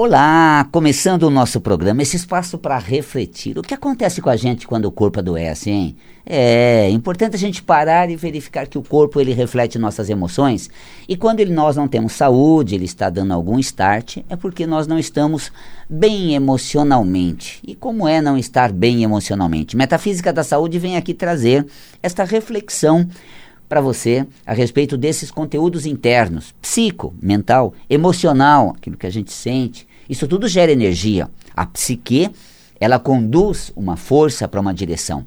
Olá, começando o nosso programa, esse espaço para refletir. O que acontece com a gente quando o corpo adoece, hein? É importante a gente parar e verificar que o corpo ele reflete nossas emoções. E quando ele, nós não temos saúde, ele está dando algum start, é porque nós não estamos bem emocionalmente. E como é não estar bem emocionalmente? Metafísica da Saúde vem aqui trazer esta reflexão para você a respeito desses conteúdos internos, psico, mental, emocional, aquilo que a gente sente, isso tudo gera energia. A psique, ela conduz uma força para uma direção.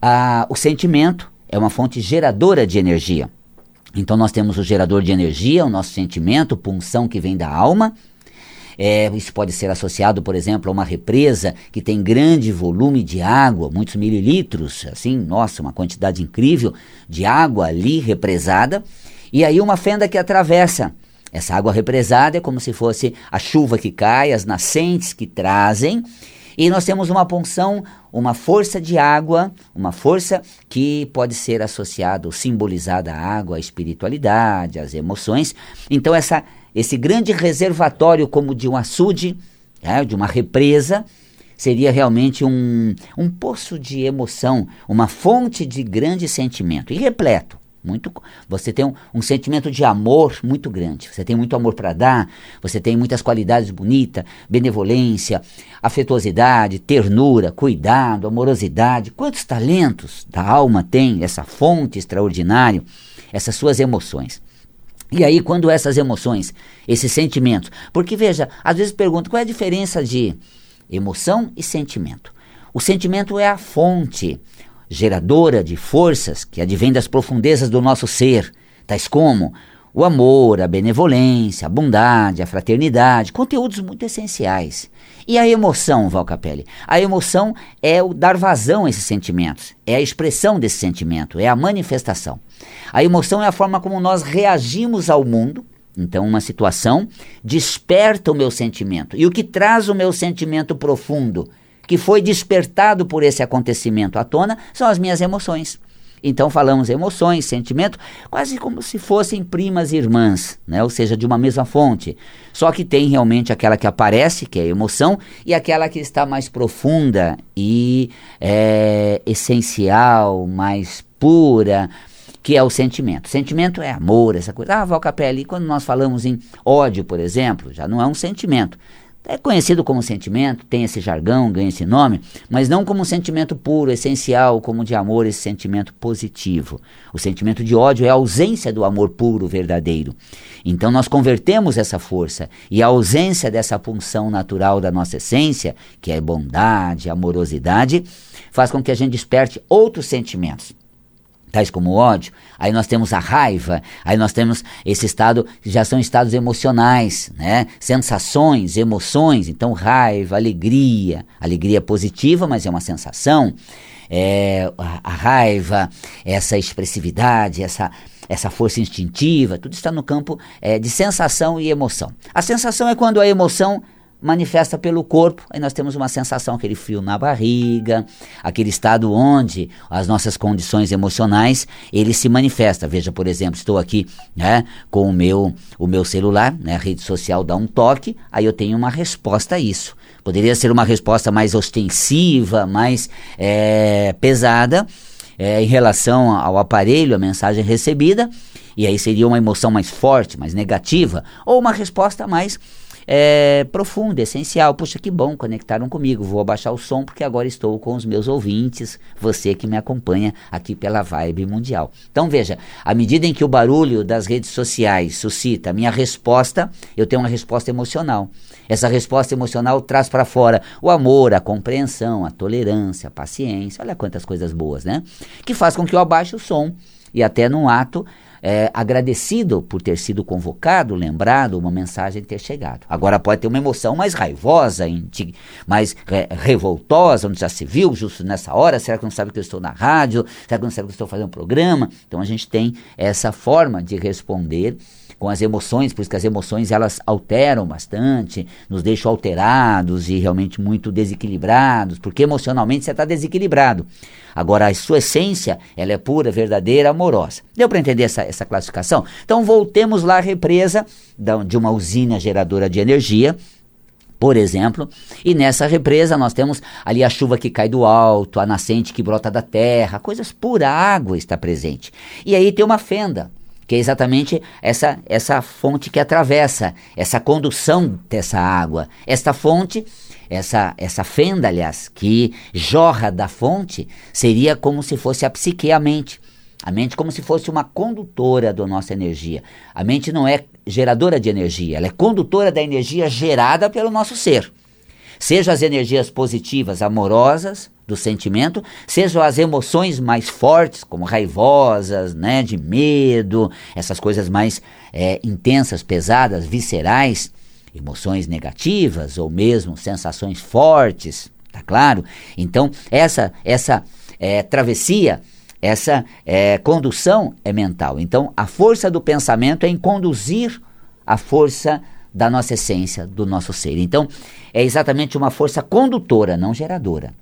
Ah, o sentimento é uma fonte geradora de energia. Então nós temos o gerador de energia, o nosso sentimento, punção que vem da alma. É, isso pode ser associado, por exemplo, a uma represa que tem grande volume de água, muitos mililitros, assim, nossa, uma quantidade incrível de água ali represada. E aí uma fenda que atravessa essa água represada é como se fosse a chuva que cai, as nascentes que trazem. E nós temos uma punção, uma força de água, uma força que pode ser associada ou simbolizada à água, à espiritualidade, às emoções. Então, essa, esse grande reservatório, como de um açude, é, de uma represa, seria realmente um, um poço de emoção, uma fonte de grande sentimento e repleto muito, você tem um, um sentimento de amor muito grande. Você tem muito amor para dar, você tem muitas qualidades bonitas, benevolência, afetuosidade, ternura, cuidado, amorosidade. Quantos talentos da alma tem essa fonte extraordinária, essas suas emoções? E aí, quando essas emoções, esses sentimentos. Porque veja, às vezes pergunto qual é a diferença de emoção e sentimento. O sentimento é a fonte geradora de forças que advém das profundezas do nosso ser, tais como o amor, a benevolência, a bondade, a fraternidade, conteúdos muito essenciais. E a emoção, Val Capelli? A emoção é o dar vazão a esses sentimentos, é a expressão desse sentimento, é a manifestação. A emoção é a forma como nós reagimos ao mundo. Então, uma situação desperta o meu sentimento. E o que traz o meu sentimento profundo? Que foi despertado por esse acontecimento à tona são as minhas emoções. Então falamos emoções, sentimento, quase como se fossem primas irmãs, né? ou seja, de uma mesma fonte. Só que tem realmente aquela que aparece, que é a emoção, e aquela que está mais profunda e é, essencial, mais pura, que é o sentimento. Sentimento é amor, essa coisa. Ah, Val quando nós falamos em ódio, por exemplo, já não é um sentimento. É conhecido como sentimento, tem esse jargão, ganha esse nome, mas não como um sentimento puro, essencial, como de amor, esse sentimento positivo. O sentimento de ódio é a ausência do amor puro, verdadeiro. Então nós convertemos essa força e a ausência dessa função natural da nossa essência, que é bondade, amorosidade, faz com que a gente desperte outros sentimentos tais como o ódio, aí nós temos a raiva, aí nós temos esse estado, já são estados emocionais, né? Sensações, emoções, então raiva, alegria, alegria positiva, mas é uma sensação, é, a, a raiva, essa expressividade, essa essa força instintiva, tudo está no campo é, de sensação e emoção. A sensação é quando a emoção manifesta pelo corpo, aí nós temos uma sensação, aquele frio na barriga, aquele estado onde as nossas condições emocionais, ele se manifesta. Veja, por exemplo, estou aqui né, com o meu, o meu celular, né, a rede social dá um toque, aí eu tenho uma resposta a isso. Poderia ser uma resposta mais ostensiva, mais é, pesada, é, em relação ao aparelho, a mensagem recebida, e aí seria uma emoção mais forte, mais negativa, ou uma resposta mais é, profunda, essencial. Puxa, que bom, conectaram comigo. Vou abaixar o som porque agora estou com os meus ouvintes, você que me acompanha aqui pela Vibe Mundial. Então veja, à medida em que o barulho das redes sociais suscita a minha resposta, eu tenho uma resposta emocional. Essa resposta emocional traz para fora o amor, a compreensão, a tolerância, a paciência. Olha quantas coisas boas, né? Que faz com que eu abaixe o som e até num ato é, agradecido por ter sido convocado, lembrado, uma mensagem ter chegado. Agora pode ter uma emoção mais raivosa, mais re revoltosa, onde já se viu justo nessa hora. Será que não sabe que eu estou na rádio? Será que não sabe que eu estou fazendo um programa? Então a gente tem essa forma de responder com as emoções, por isso que as emoções elas alteram bastante, nos deixam alterados e realmente muito desequilibrados, porque emocionalmente você está desequilibrado. Agora, a sua essência, ela é pura, verdadeira, amorosa. Deu para entender essa, essa classificação? Então, voltemos lá à represa de uma usina geradora de energia, por exemplo, e nessa represa nós temos ali a chuva que cai do alto, a nascente que brota da terra, coisas pura água está presente. E aí tem uma fenda, que é exatamente essa essa fonte que atravessa, essa condução dessa água. Esta fonte, essa essa fenda, aliás, que jorra da fonte, seria como se fosse a psique, a mente. A mente como se fosse uma condutora da nossa energia. A mente não é geradora de energia, ela é condutora da energia gerada pelo nosso ser. Seja as energias positivas, amorosas do sentimento, sejam as emoções mais fortes, como raivosas, né, de medo, essas coisas mais é, intensas, pesadas, viscerais, emoções negativas ou mesmo sensações fortes, tá claro? Então essa essa é, travessia essa é, condução é mental. Então, a força do pensamento é em conduzir a força da nossa essência, do nosso ser. Então, é exatamente uma força condutora, não geradora.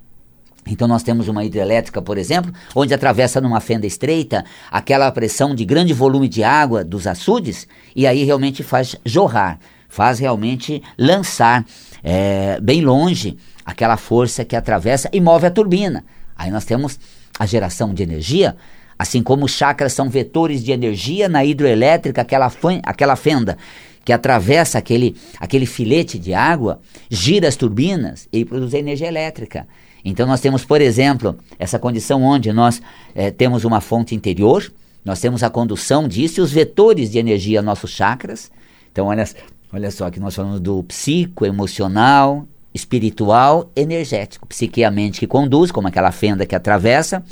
Então nós temos uma hidrelétrica, por exemplo, onde atravessa numa fenda estreita aquela pressão de grande volume de água dos açudes e aí realmente faz jorrar, faz realmente lançar é, bem longe aquela força que atravessa e move a turbina. Aí nós temos a geração de energia, assim como os chakras são vetores de energia na hidroelétrica, aquela, aquela fenda que atravessa aquele, aquele filete de água, gira as turbinas e produz energia elétrica. Então nós temos, por exemplo, essa condição onde nós é, temos uma fonte interior, nós temos a condução disso e os vetores de energia, nossos chakras. Então olha, olha só que nós falamos do psico, emocional, espiritual, energético. Psique é a mente que conduz, como aquela fenda que atravessa.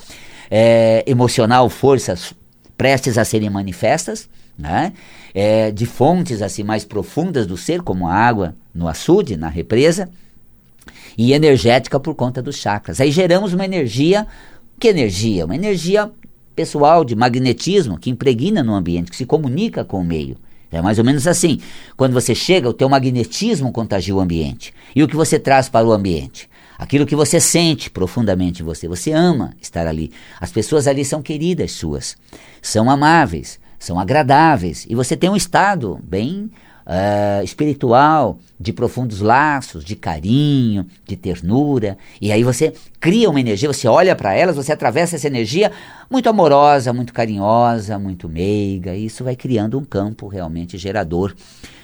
É, emocional, forças prestes a serem manifestas, né? É, de fontes assim mais profundas do ser, como a água no açude, na represa, e energética por conta dos chakras. Aí geramos uma energia, que energia? Uma energia pessoal de magnetismo que impregna no ambiente, que se comunica com o meio. É mais ou menos assim. Quando você chega, o teu magnetismo contagia o ambiente. E o que você traz para o ambiente? Aquilo que você sente profundamente em você. Você ama estar ali. As pessoas ali são queridas suas. São amáveis, são agradáveis. E você tem um estado bem uh, espiritual, de profundos laços, de carinho, de ternura. E aí você cria uma energia, você olha para elas, você atravessa essa energia muito amorosa, muito carinhosa, muito meiga. E isso vai criando um campo realmente gerador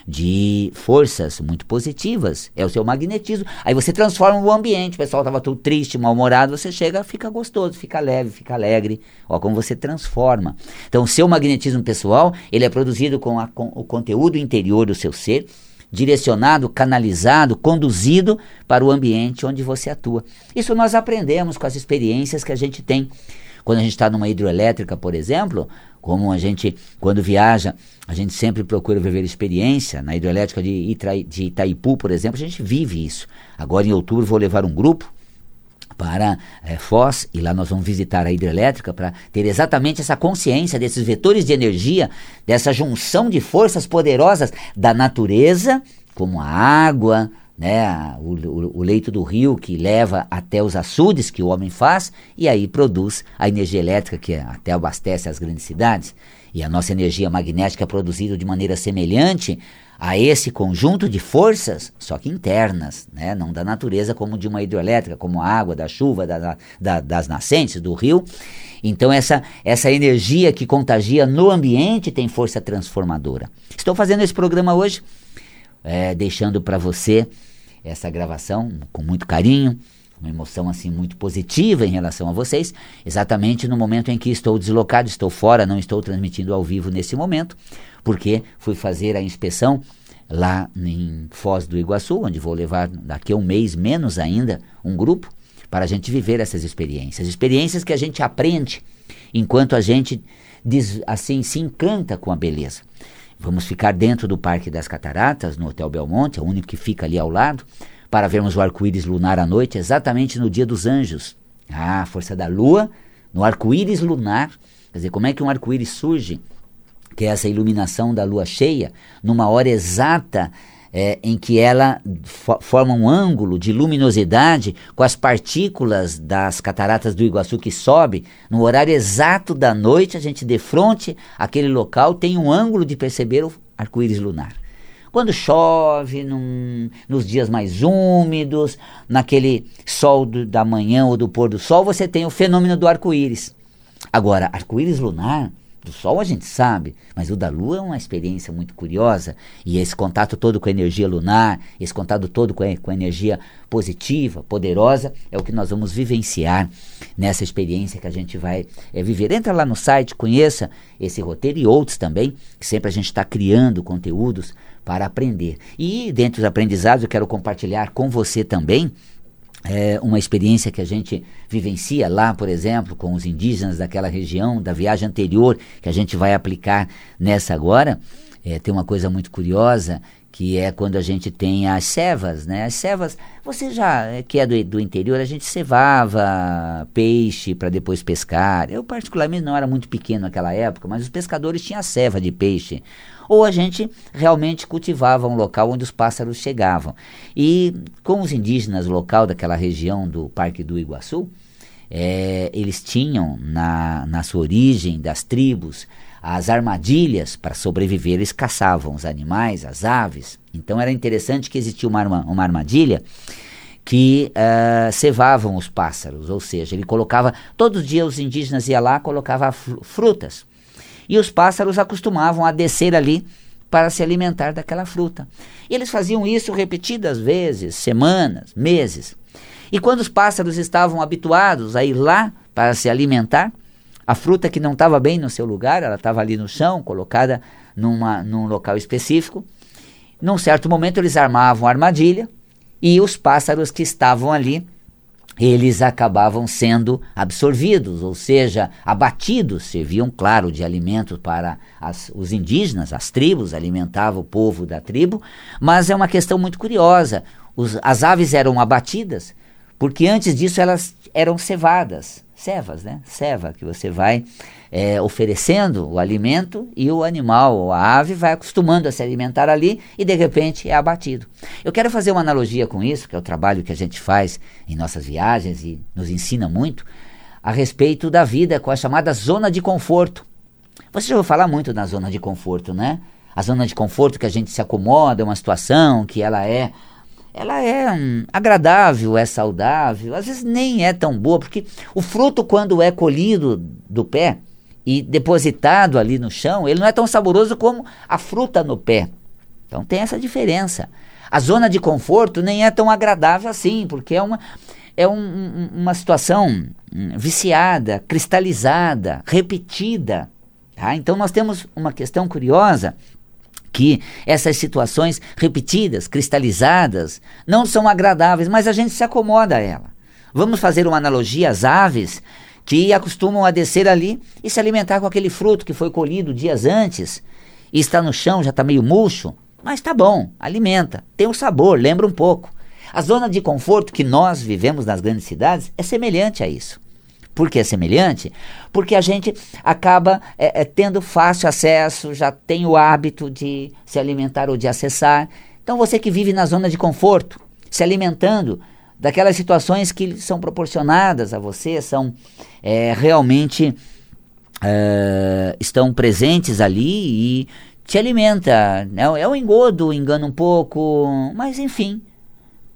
de forças muito positivas. É o seu magnetismo. Aí você transforma o ambiente. O pessoal estava tudo triste, mal-humorado. Você chega, fica gostoso, fica leve, fica alegre. Ó, como você transforma. Então, o seu magnetismo pessoal, ele é produzido com, a, com o conteúdo interior do seu ser, direcionado, canalizado, conduzido para o ambiente onde você atua. Isso nós aprendemos com as experiências que a gente tem. Quando a gente está numa hidroelétrica, por exemplo, como a gente, quando viaja, a gente sempre procura viver experiência. Na hidroelétrica de, de Itaipu, por exemplo, a gente vive isso. Agora, em outubro, vou levar um grupo para é, Foz e lá nós vamos visitar a hidrelétrica para ter exatamente essa consciência desses vetores de energia, dessa junção de forças poderosas da natureza, como a água, né, o, o, o, leito do rio que leva até os açudes que o homem faz e aí produz a energia elétrica que até abastece as grandes cidades. E a nossa energia magnética é produzida de maneira semelhante a esse conjunto de forças, só que internas, né? não da natureza como de uma hidroelétrica, como a água, da chuva, da, da, das nascentes, do rio. Então, essa, essa energia que contagia no ambiente tem força transformadora. Estou fazendo esse programa hoje, é, deixando para você essa gravação com muito carinho, uma emoção assim muito positiva em relação a vocês, exatamente no momento em que estou deslocado, estou fora, não estou transmitindo ao vivo nesse momento porque fui fazer a inspeção lá em Foz do Iguaçu, onde vou levar daqui a um mês, menos ainda, um grupo, para a gente viver essas experiências. Experiências que a gente aprende enquanto a gente diz, assim se encanta com a beleza. Vamos ficar dentro do Parque das Cataratas, no Hotel Belmonte, é o único que fica ali ao lado, para vermos o arco-íris lunar à noite, exatamente no dia dos anjos. Ah, força da lua no arco-íris lunar. Quer dizer, como é que um arco-íris surge? que é essa iluminação da lua cheia, numa hora exata é, em que ela fo forma um ângulo de luminosidade com as partículas das cataratas do Iguaçu que sobe, no horário exato da noite, a gente de frente aquele local tem um ângulo de perceber o arco-íris lunar. Quando chove, num, nos dias mais úmidos, naquele sol do, da manhã ou do pôr do sol, você tem o fenômeno do arco-íris. Agora, arco-íris lunar do Sol a gente sabe, mas o da Lua é uma experiência muito curiosa. E esse contato todo com a energia lunar, esse contato todo com a, com a energia positiva, poderosa, é o que nós vamos vivenciar nessa experiência que a gente vai é, viver. Entra lá no site, conheça esse roteiro e outros também, que sempre a gente está criando conteúdos para aprender. E dentro dos aprendizados eu quero compartilhar com você também é uma experiência que a gente vivencia lá, por exemplo, com os indígenas daquela região, da viagem anterior, que a gente vai aplicar nessa agora. É, tem uma coisa muito curiosa que é quando a gente tem as cevas, né? As cevas, você já é, que é do, do interior, a gente cevava peixe para depois pescar. Eu particularmente não era muito pequeno naquela época, mas os pescadores tinham ceva de peixe ou a gente realmente cultivava um local onde os pássaros chegavam. E com os indígenas local daquela região do Parque do Iguaçu, é, eles tinham na, na sua origem das tribos as armadilhas para sobreviver, eles caçavam os animais, as aves. Então era interessante que existia uma, uma armadilha que uh, cevavam os pássaros, ou seja, ele colocava, todos os dias os indígenas iam lá, colocava frutas e os pássaros acostumavam a descer ali para se alimentar daquela fruta. E eles faziam isso repetidas vezes, semanas, meses. E quando os pássaros estavam habituados a ir lá para se alimentar, a fruta que não estava bem no seu lugar, ela estava ali no chão, colocada numa, num local específico. Num certo momento eles armavam a armadilha e os pássaros que estavam ali eles acabavam sendo absorvidos, ou seja, abatidos, serviam, claro, de alimento para as, os indígenas, as tribos, alimentavam o povo da tribo, mas é uma questão muito curiosa. Os, as aves eram abatidas porque antes disso elas eram cevadas, cevas, né? Ceva, que você vai é, oferecendo o alimento e o animal, a ave, vai acostumando a se alimentar ali e de repente é abatido. Eu quero fazer uma analogia com isso, que é o trabalho que a gente faz em nossas viagens e nos ensina muito, a respeito da vida com a chamada zona de conforto. Você já ouviu falar muito na zona de conforto, né? A zona de conforto que a gente se acomoda, uma situação que ela é ela é hum, agradável, é saudável, às vezes nem é tão boa, porque o fruto, quando é colhido do pé, e depositado ali no chão, ele não é tão saboroso como a fruta no pé. Então tem essa diferença. A zona de conforto nem é tão agradável assim, porque é uma, é um, uma situação hum, viciada, cristalizada, repetida. Tá? Então nós temos uma questão curiosa que essas situações repetidas, cristalizadas, não são agradáveis, mas a gente se acomoda a ela. Vamos fazer uma analogia às aves que acostumam a descer ali e se alimentar com aquele fruto que foi colhido dias antes e está no chão, já está meio murcho, mas está bom, alimenta, tem o um sabor, lembra um pouco. A zona de conforto que nós vivemos nas grandes cidades é semelhante a isso. Por que é semelhante? Porque a gente acaba é, é, tendo fácil acesso, já tem o hábito de se alimentar ou de acessar. Então você que vive na zona de conforto, se alimentando daquelas situações que são proporcionadas a você, são é, realmente é, estão presentes ali e te alimenta. Né? É um engodo, engana um pouco, mas enfim,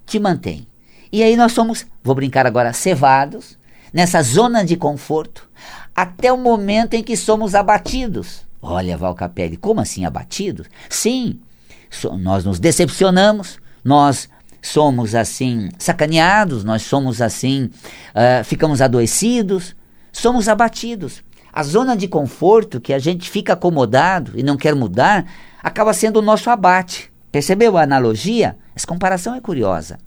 te mantém. E aí nós somos, vou brincar agora, cevados nessa zona de conforto até o momento em que somos abatidos. Olha, Val Capelli, como assim abatidos? Sim, so, nós nos decepcionamos, nós somos assim sacaneados, nós somos assim, uh, ficamos adoecidos, somos abatidos. A zona de conforto que a gente fica acomodado e não quer mudar acaba sendo o nosso abate. Percebeu a analogia? Essa comparação é curiosa.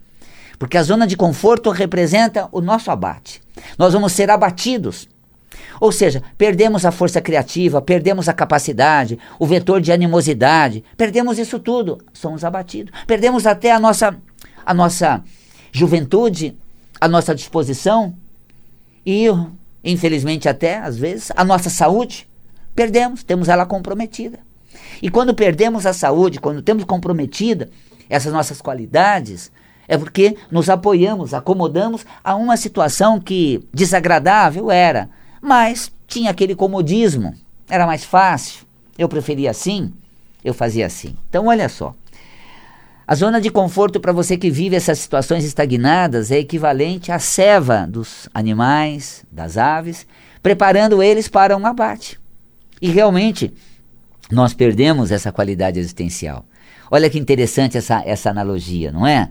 Porque a zona de conforto representa o nosso abate. Nós vamos ser abatidos. Ou seja, perdemos a força criativa, perdemos a capacidade, o vetor de animosidade, perdemos isso tudo, somos abatidos. Perdemos até a nossa a nossa juventude, a nossa disposição e, infelizmente, até às vezes, a nossa saúde. Perdemos, temos ela comprometida. E quando perdemos a saúde, quando temos comprometida essas nossas qualidades, é porque nos apoiamos, acomodamos a uma situação que desagradável era, mas tinha aquele comodismo, era mais fácil. Eu preferia assim, eu fazia assim. Então, olha só, A zona de conforto para você que vive essas situações estagnadas é equivalente à ceva dos animais, das aves, preparando eles para um abate. E realmente, nós perdemos essa qualidade existencial. Olha que interessante essa, essa analogia, não é?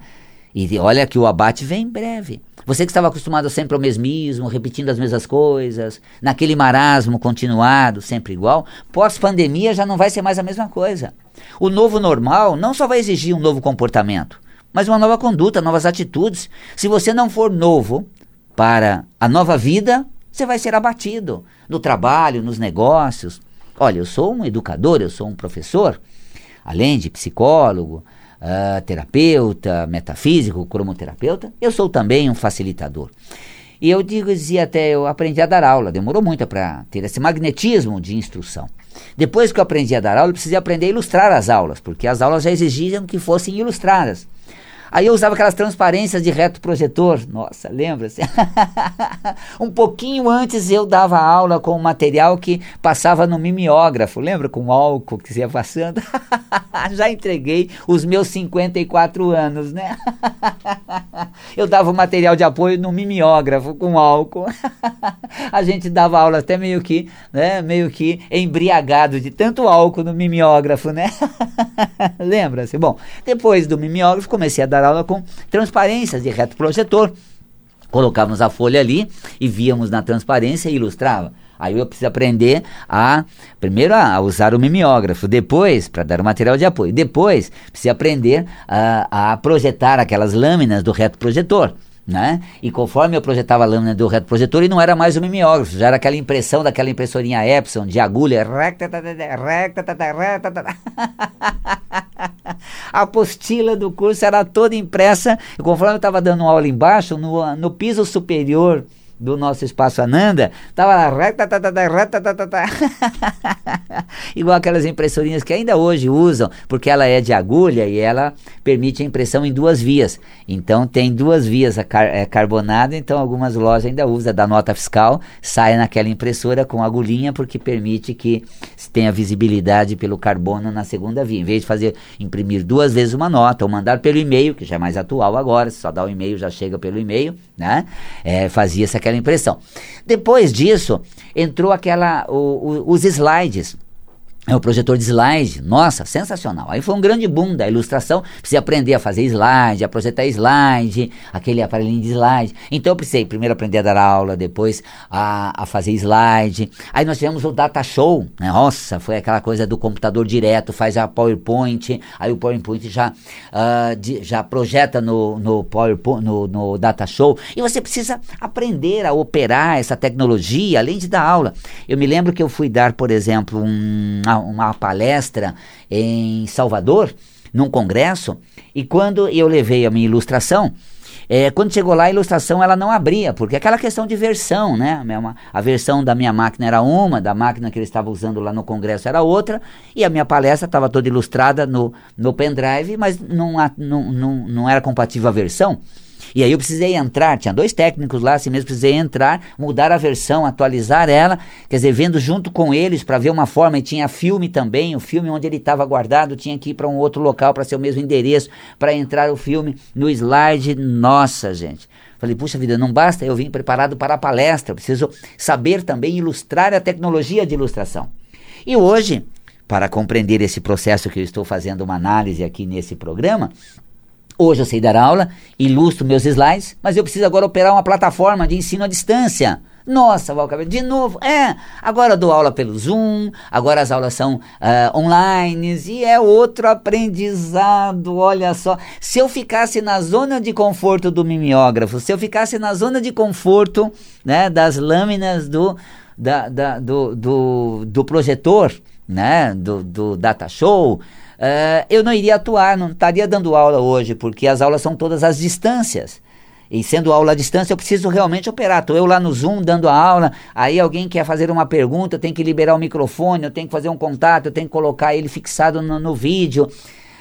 E olha que o abate vem em breve. Você que estava acostumado sempre ao mesmismo, repetindo as mesmas coisas, naquele marasmo continuado, sempre igual, pós-pandemia já não vai ser mais a mesma coisa. O novo normal não só vai exigir um novo comportamento, mas uma nova conduta, novas atitudes. Se você não for novo para a nova vida, você vai ser abatido no trabalho, nos negócios. Olha, eu sou um educador, eu sou um professor, além de psicólogo, uh, terapeuta, metafísico, cromoterapeuta, eu sou também um facilitador. E eu digo, dizia até, eu aprendi a dar aula, demorou muito para ter esse magnetismo de instrução. Depois que eu aprendi a dar aula, eu precisei aprender a ilustrar as aulas, porque as aulas já exigiam que fossem ilustradas. Aí eu usava aquelas transparências de reto projetor. Nossa, lembra-se? um pouquinho antes eu dava aula com um material que passava no mimeógrafo. Lembra com álcool que você ia passando? Já entreguei os meus 54 anos, né? eu dava o material de apoio no mimeógrafo com álcool. A gente dava aula até meio que, né, meio que embriagado de tanto álcool no mimeógrafo, né? Lembra-se? Bom, depois do mimeógrafo comecei a dar aula com transparências de reto projetor. Colocávamos a folha ali e víamos na transparência e ilustrava. Aí eu preciso aprender a, primeiro, a usar o mimeógrafo, depois, para dar o material de apoio, depois, preciso aprender a, a projetar aquelas lâminas do reto projetor. Né? E conforme eu projetava a lâmina do reto projetor, e não era mais o mimeógrafo, já era aquela impressão daquela impressorinha Epson de agulha. A apostila do curso era toda impressa, e conforme eu estava dando aula embaixo, no, no piso superior do nosso espaço Ananda, tava lá, igual aquelas impressorinhas que ainda hoje usam, porque ela é de agulha e ela permite a impressão em duas vias. Então tem duas vias a car é, então algumas lojas ainda usam da nota fiscal, sai naquela impressora com agulhinha, porque permite que tenha visibilidade pelo carbono na segunda via. Em vez de fazer imprimir duas vezes uma nota ou mandar pelo e-mail, que já é mais atual agora, se só dá o e-mail já chega pelo e-mail, né? É, fazia essa aquela impressão. Depois disso, entrou aquela o, o, os slides. É o projetor de slide, nossa, sensacional. Aí foi um grande boom da ilustração. Precisei aprender a fazer slide, a projetar slide, aquele aparelhinho de slide. Então eu precisei primeiro aprender a dar aula, depois a, a fazer slide. Aí nós tivemos o Data Show, né? Nossa, foi aquela coisa do computador direto, faz a PowerPoint, aí o PowerPoint já, uh, de, já projeta no, no PowerPoint, no, no Data Show. E você precisa aprender a operar essa tecnologia, além de dar aula. Eu me lembro que eu fui dar, por exemplo, um uma palestra em Salvador, num congresso, e quando eu levei a minha ilustração, é, quando chegou lá, a ilustração ela não abria, porque aquela questão de versão, né? A versão da minha máquina era uma, da máquina que ele estava usando lá no congresso era outra, e a minha palestra estava toda ilustrada no, no pendrive, mas não, não, não, não era compatível a versão. E aí eu precisei entrar, tinha dois técnicos lá, assim mesmo, precisei entrar, mudar a versão, atualizar ela, quer dizer, vendo junto com eles para ver uma forma, e tinha filme também, o filme onde ele estava guardado tinha que ir para um outro local para ser o mesmo endereço, para entrar o filme no slide. Nossa, gente. Falei, puxa vida, não basta eu vim preparado para a palestra, preciso saber também ilustrar a tecnologia de ilustração. E hoje, para compreender esse processo que eu estou fazendo uma análise aqui nesse programa, Hoje eu sei dar aula, ilustro meus slides, mas eu preciso agora operar uma plataforma de ensino à distância. Nossa, Valcabelo, de novo, é, agora eu dou aula pelo Zoom, agora as aulas são uh, online e é outro aprendizado, olha só. Se eu ficasse na zona de conforto do mimeógrafo, se eu ficasse na zona de conforto né, das lâminas do, da, da, do, do, do projetor, né, do, do data show, uh, eu não iria atuar, não estaria dando aula hoje, porque as aulas são todas às distâncias. E sendo aula à distância, eu preciso realmente operar. Estou eu lá no Zoom dando a aula, aí alguém quer fazer uma pergunta, eu tenho que liberar o microfone, eu tenho que fazer um contato, eu tenho que colocar ele fixado no, no vídeo.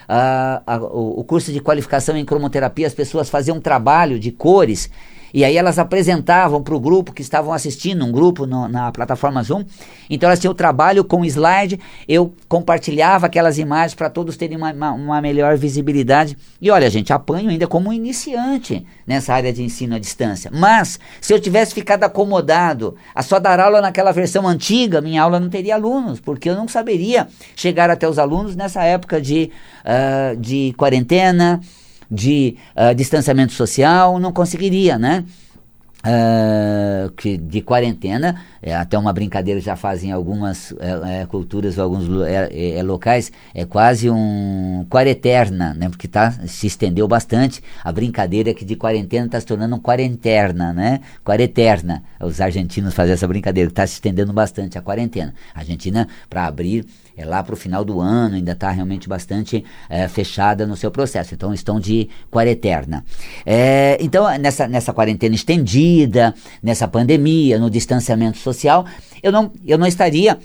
Uh, a, o, curso de qualificação em cromoterapia, as pessoas faziam um trabalho de cores E aí elas apresentavam para o grupo que estavam assistindo, um grupo no, na plataforma Zoom. Então elas tinham trabalho com slide, eu compartilhava aquelas imagens para todos terem uma, uma, uma, melhor visibilidade. E olha, gente, apanho ainda como iniciante nessa área de ensino à distância. Mas se eu tivesse ficado acomodado a só dar aula naquela versão antiga, minha aula não teria alunos, porque eu não saberia chegar até os alunos nessa época de, uh, de quarentena de uh, distanciamento social, não conseguiria, né? Uh, que de quarentena, é, até uma brincadeira já fazem algumas é, é, culturas, alguns é, é, locais, é quase um quareterna, né? Porque tá, se estendeu bastante. A brincadeira é que de quarentena está se tornando um quarenterna, né? Quareterna. Os argentinos fazem essa brincadeira, está se estendendo bastante a quarentena. A Argentina, para abrir, é lá para o final do ano, ainda está realmente bastante é, fechada no seu processo. Então estão de quarentena. É, então, nessa, nessa quarentena estendida, nessa pandemia, no distanciamento social, eu não, eu não estaria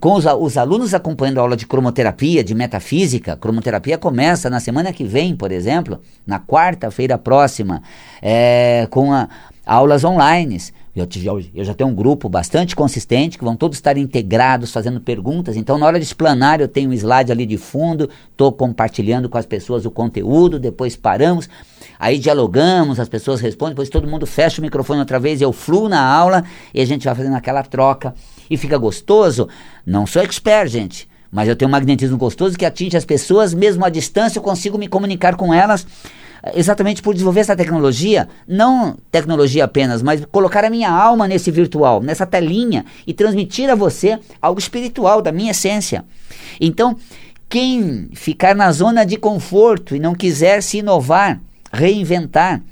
com os, os, alunos acompanhando a aula de cromoterapia, de metafísica, cromoterapia começa na semana que vem, por exemplo, na quarta-feira próxima, é, com a, aulas online. Eu, eu, já tenho um grupo bastante consistente, que vão todos estar integrados, fazendo perguntas. Então, na hora de explanar, eu tenho um slide ali de fundo, estou compartilhando com as pessoas o conteúdo, depois paramos, aí dialogamos, as pessoas respondem, depois todo mundo fecha o microfone outra vez, eu fluo na aula e a gente vai fazendo aquela troca e fica gostoso. Não sou expert, gente. Mas eu tenho um magnetismo gostoso que atinge as pessoas, mesmo à distância, eu consigo me comunicar com elas exatamente por desenvolver essa tecnologia, não tecnologia apenas, mas colocar a minha alma nesse virtual, nessa telinha e transmitir a você algo espiritual da minha essência. Então, quem ficar na zona de conforto e não quiser se inovar, reinventar.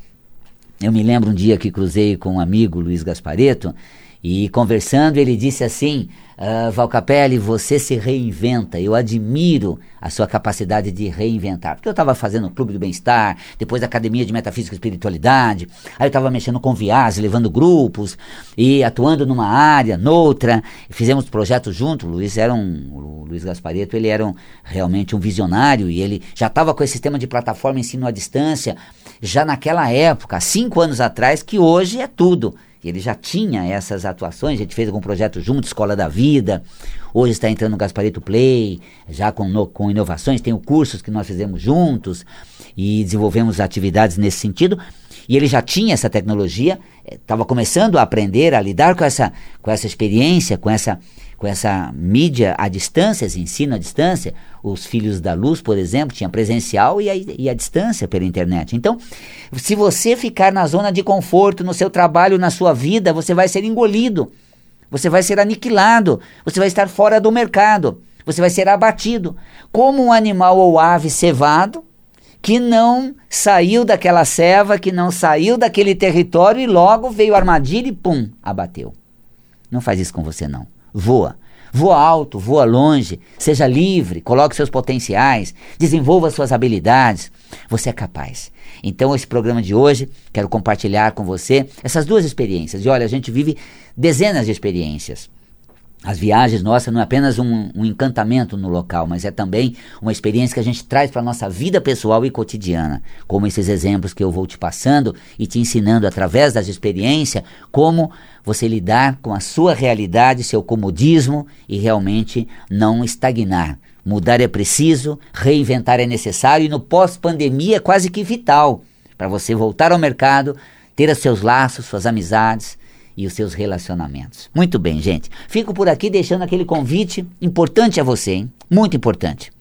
Eu me lembro um dia que cruzei com um amigo, Luiz Gaspareto, e conversando ele disse assim: Uh, Valcapelli, você se reinventa. Eu admiro a sua capacidade de reinventar. Porque eu estava fazendo o Clube do Bem-Estar, depois a Academia de Metafísica e Espiritualidade, aí eu estava mexendo com viagens, levando grupos e atuando numa área, noutra. Fizemos projetos juntos. O Luiz era um. O Luiz Gaspareto, ele era um, realmente um visionário e ele já estava com esse sistema de plataforma ensino à distância, já naquela época, cinco anos atrás, que hoje é tudo ele já tinha essas atuações, a gente fez algum projeto junto, Escola da Vida, hoje está entrando no Gasparito Play, já com, no, com inovações, tem cursos que nós fizemos juntos e desenvolvemos atividades nesse sentido, e ele já tinha essa tecnologia, estava eh, começando a aprender a lidar com essa, com essa experiência, com essa com essa mídia à distância, esse ensino à distância, os Filhos da Luz, por exemplo, tinha presencial e a, e a distância pela internet. Então, se você ficar na zona de conforto, no seu trabalho, na sua vida, você vai ser engolido, você vai ser aniquilado, você vai estar fora do mercado, você vai ser abatido, como um animal ou ave cevado, que não saiu daquela ceva, que não saiu daquele território e logo veio a armadilha e pum, abateu. Não faz isso com você não voa. Voa alto, voa longe, seja livre, coloque seus potenciais, desenvolva suas habilidades. Você é capaz. Então, esse programa de hoje, quero compartilhar com você essas duas experiências. E olha, a gente vive dezenas de experiências. As viagens nossas não é apenas um, um, encantamento no local, mas é também uma experiência que a gente traz para a nossa vida pessoal e cotidiana. Como esses exemplos que eu vou te passando e te ensinando através das experiências, como você lidar com a sua realidade, seu comodismo e realmente não estagnar. Mudar é preciso, reinventar é necessário e no pós-pandemia é quase que vital para você voltar ao mercado, ter os seus laços, suas amizades e os seus relacionamentos. Muito bem, gente. Fico por aqui deixando aquele convite importante a você, hein? Muito importante.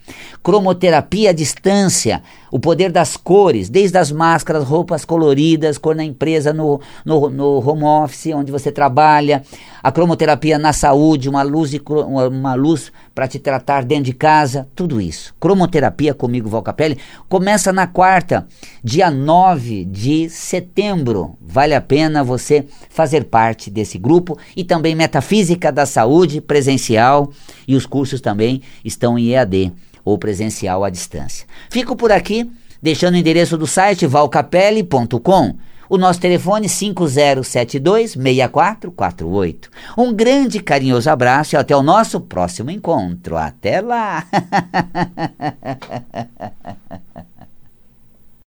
Cromoterapia à distância, o poder das cores, desde as máscaras, roupas coloridas, cor na empresa, no, no, no home office, onde você trabalha, a cromoterapia na saúde, uma luz, uma luz para te tratar dentro de casa, tudo isso. Cromoterapia comigo, Val Capelli, começa na quarta, dia 9 de setembro. Vale a pena você fazer parte desse grupo e também Metafísica da Saúde presencial e os cursos também estão em EAD ou presencial à distância. Fico por aqui, deixando o endereço do site valcapelli.com. O nosso telefone 5072-6448. Um grande carinhoso abraço e até o nosso próximo encontro. Até lá!